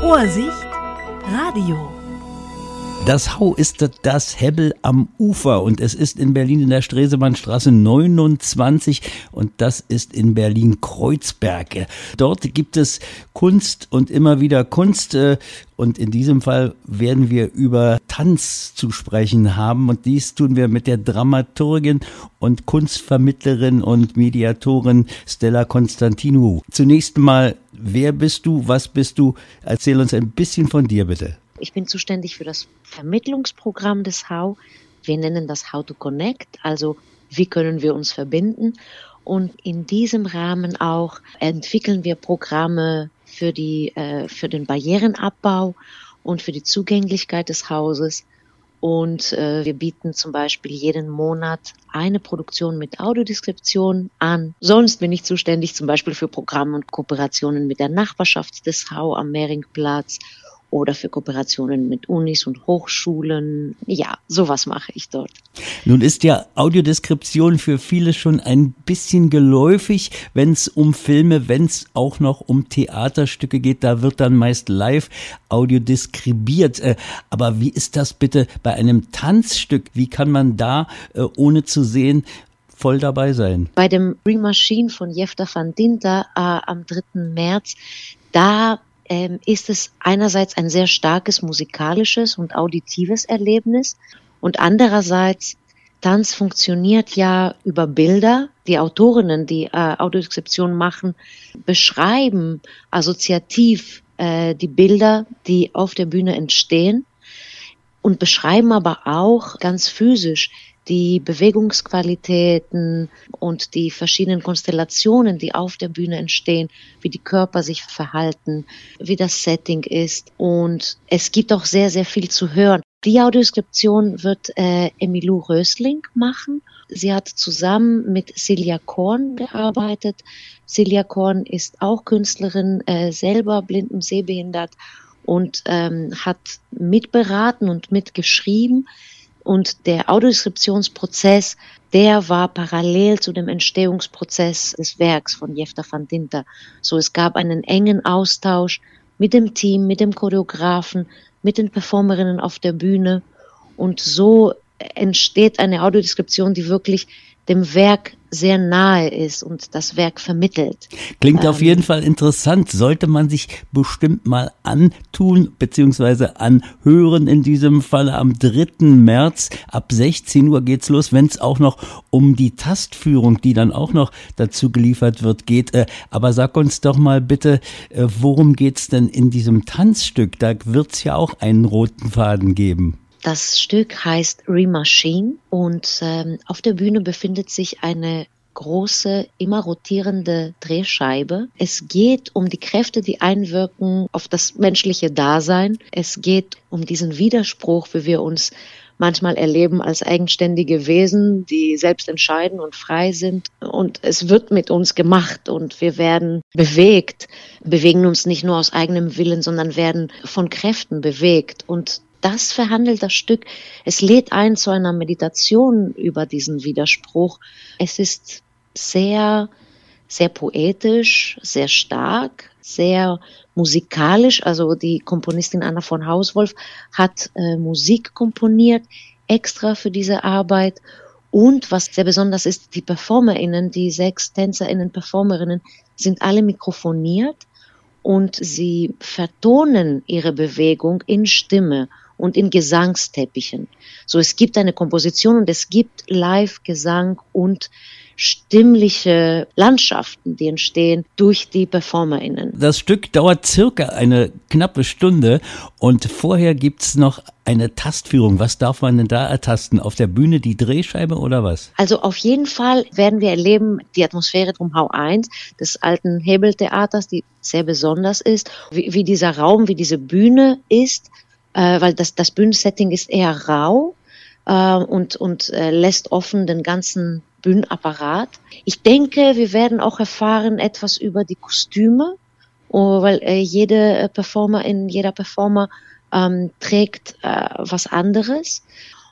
Vorsicht, Radio. Das Hau ist das Hebbel am Ufer und es ist in Berlin in der Stresemannstraße 29 und das ist in Berlin Kreuzberg. Dort gibt es Kunst und immer wieder Kunst äh, und in diesem Fall werden wir über Tanz zu sprechen haben und dies tun wir mit der Dramaturgin und Kunstvermittlerin und Mediatorin Stella Konstantinou. Zunächst mal, wer bist du, was bist du? Erzähl uns ein bisschen von dir bitte. Ich bin zuständig für das Vermittlungsprogramm des HAU. Wir nennen das How to Connect, also wie können wir uns verbinden. Und in diesem Rahmen auch entwickeln wir Programme für, die, äh, für den Barrierenabbau und für die Zugänglichkeit des Hauses. Und äh, wir bieten zum Beispiel jeden Monat eine Produktion mit Audiodeskription an. Sonst bin ich zuständig zum Beispiel für Programme und Kooperationen mit der Nachbarschaft des Hau am Mehringplatz oder für Kooperationen mit Unis und Hochschulen. Ja, sowas mache ich dort. Nun ist ja Audiodeskription für viele schon ein bisschen geläufig, wenn es um Filme, wenn es auch noch um Theaterstücke geht, da wird dann meist live audiodeskribiert. Äh, aber wie ist das bitte bei einem Tanzstück? Wie kann man da, äh, ohne zu sehen, voll dabei sein. Bei dem Remachine von Jefta van Dinter äh, am 3. März, da ähm, ist es einerseits ein sehr starkes musikalisches und auditives Erlebnis und andererseits Tanz funktioniert ja über Bilder. Die Autorinnen, die äh, Audiodeskription machen, beschreiben assoziativ äh, die Bilder, die auf der Bühne entstehen und beschreiben aber auch ganz physisch die Bewegungsqualitäten und die verschiedenen Konstellationen, die auf der Bühne entstehen, wie die Körper sich verhalten, wie das Setting ist. Und es gibt auch sehr, sehr viel zu hören. Die Audioskription wird äh, Emilou Rösling machen. Sie hat zusammen mit Celia Korn gearbeitet. Celia Korn ist auch Künstlerin, äh, selber blind und sehbehindert und ähm, hat mitberaten und mitgeschrieben. Und der Audiodeskriptionsprozess, der war parallel zu dem Entstehungsprozess des Werks von Jefta van Dinter. So es gab einen engen Austausch mit dem Team, mit dem Choreografen, mit den Performerinnen auf der Bühne. Und so entsteht eine Audiodeskription, die wirklich dem Werk sehr nahe ist und das Werk vermittelt. Klingt auf ähm, jeden Fall interessant. Sollte man sich bestimmt mal antun beziehungsweise anhören in diesem Fall am 3. März ab 16 Uhr geht's los, wenn es auch noch um die Tastführung, die dann auch noch dazu geliefert wird, geht. Äh, aber sag uns doch mal bitte, äh, worum geht's denn in diesem Tanzstück? Da wird's ja auch einen roten Faden geben. Das Stück heißt Remachine und ähm, auf der Bühne befindet sich eine große, immer rotierende Drehscheibe. Es geht um die Kräfte, die einwirken auf das menschliche Dasein. Es geht um diesen Widerspruch, wie wir uns manchmal erleben als eigenständige Wesen, die selbst entscheiden und frei sind. Und es wird mit uns gemacht und wir werden bewegt, bewegen uns nicht nur aus eigenem Willen, sondern werden von Kräften bewegt. Und das verhandelt das Stück. Es lädt ein zu einer Meditation über diesen Widerspruch. Es ist sehr, sehr poetisch, sehr stark, sehr musikalisch. Also die Komponistin Anna von Hauswolf hat äh, Musik komponiert, extra für diese Arbeit. Und was sehr besonders ist, die PerformerInnen, die sechs TänzerInnen, Performerinnen, sind alle mikrofoniert und sie vertonen ihre Bewegung in Stimme und in Gesangsteppichen. So, es gibt eine Komposition und es gibt Live-Gesang und stimmliche Landschaften, die entstehen durch die PerformerInnen. Das Stück dauert circa eine knappe Stunde und vorher gibt's noch eine Tastführung. Was darf man denn da ertasten? Auf der Bühne die Drehscheibe oder was? Also auf jeden Fall werden wir erleben die Atmosphäre drum Hau 1 des alten Hebeltheaters, die sehr besonders ist, wie, wie dieser Raum, wie diese Bühne ist äh, weil das, das Bühnensetting ist eher rau äh, und, und äh, lässt offen den ganzen Bühnenapparat. Ich denke, wir werden auch erfahren etwas über die Kostüme, oh, weil äh, jede Performer in jeder Performer ähm, trägt äh, was anderes.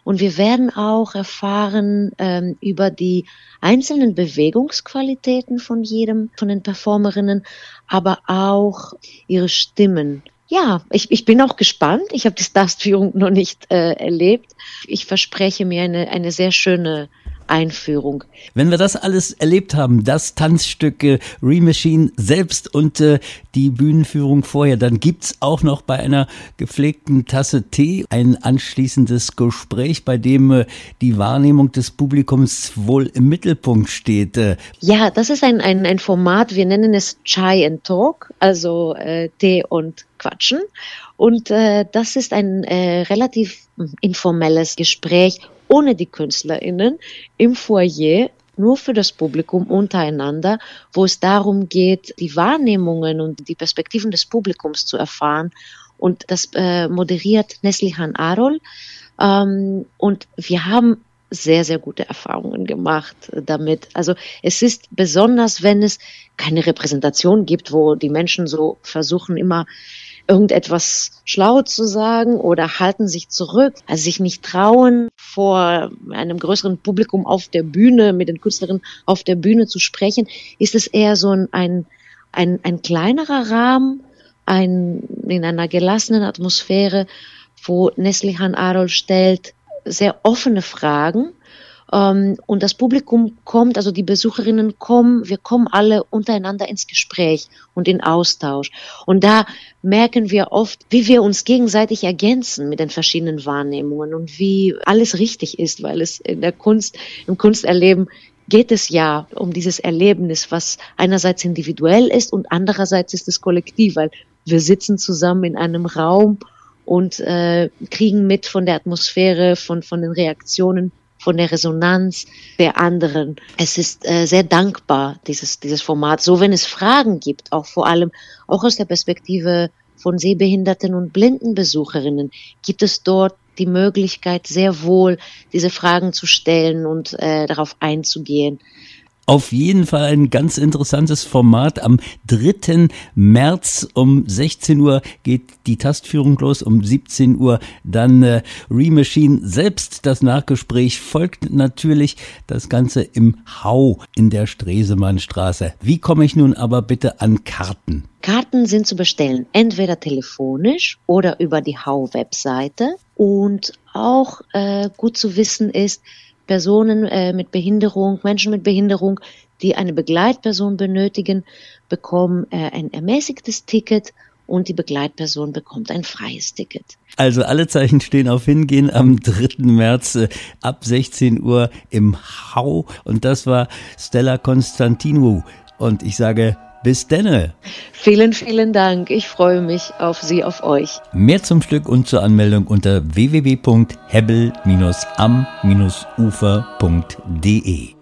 Und wir werden auch erfahren ähm, über die einzelnen Bewegungsqualitäten von jedem von den Performerinnen, aber auch ihre Stimmen Ja, ich, ich bin auch gespannt. Ich habe die Stars-Führung noch nicht äh, erlebt. Ich verspreche mir eine, eine sehr schöne Einführung. Wenn wir das alles erlebt haben, das Tanzstück äh, Remachine selbst und äh, die Bühnenführung vorher, dann gibt's auch noch bei einer gepflegten Tasse Tee ein anschließendes Gespräch, bei dem äh, die Wahrnehmung des Publikums wohl im Mittelpunkt steht. Äh. Ja, das ist ein, ein, ein Format, wir nennen es Chai and Talk, also äh, Tee und Quatschen. Und äh, das ist ein äh, relativ hm, informelles Gespräch ohne die KünstlerInnen im Foyer nur für das Publikum untereinander, wo es darum geht, die Wahrnehmungen und die Perspektiven des Publikums zu erfahren. Und das äh, moderiert Neslihan Arol. Ähm, und wir haben sehr, sehr gute Erfahrungen gemacht damit. Also es ist besonders, wenn es keine Repräsentation gibt, wo die Menschen so versuchen, immer irgendetwas schlau zu sagen oder halten sich zurück, also sich nicht trauen, vor einem größeren Publikum auf der Bühne, mit den Künstlerinnen auf der Bühne zu sprechen, ist es eher so ein, ein, ein, ein kleinerer Rahmen, ein, in einer gelassenen Atmosphäre, wo Neslihan Arol stellt sehr offene Fragen und das Publikum kommt, also die Besucherinnen kommen, wir kommen alle untereinander ins Gespräch und in Austausch. Und da merken wir oft, wie wir uns gegenseitig ergänzen mit den verschiedenen Wahrnehmungen und wie alles richtig ist, weil es in der Kunst, im Kunsterleben geht es ja um dieses Erlebnis, was einerseits individuell ist und andererseits ist es kollektiv, weil wir sitzen zusammen in einem Raum und äh, kriegen mit von der Atmosphäre, von, von den Reaktionen von der Resonanz der anderen. Es ist äh, sehr dankbar, dieses, dieses Format. So, wenn es Fragen gibt, auch vor allem, auch aus der Perspektive von sehbehinderten und blinden Besucherinnen, gibt es dort die Möglichkeit, sehr wohl diese Fragen zu stellen und äh, darauf einzugehen. Auf jeden Fall ein ganz interessantes Format. Am 3. März um 16 Uhr geht die Tastführung los, um 17 Uhr dann äh, Remachine selbst. Das Nachgespräch folgt natürlich das Ganze im Hau in der Stresemannstraße. Wie komme ich nun aber bitte an Karten? Karten sind zu bestellen, entweder telefonisch oder über die Hau-Webseite. Und auch äh, gut zu wissen ist, Personen äh, mit Behinderung, Menschen mit Behinderung, die eine Begleitperson benötigen, bekommen äh, ein ermäßigtes Ticket und die Begleitperson bekommt ein freies Ticket. Also alle Zeichen stehen auf Hingehen am 3. März äh, ab 16 Uhr im Hau und das war Stella Konstantinou und ich sage bis denne. Vielen, vielen Dank. Ich freue mich auf Sie, auf euch. Mehr zum Stück und zur Anmeldung unter www.hebel-am-ufer.de.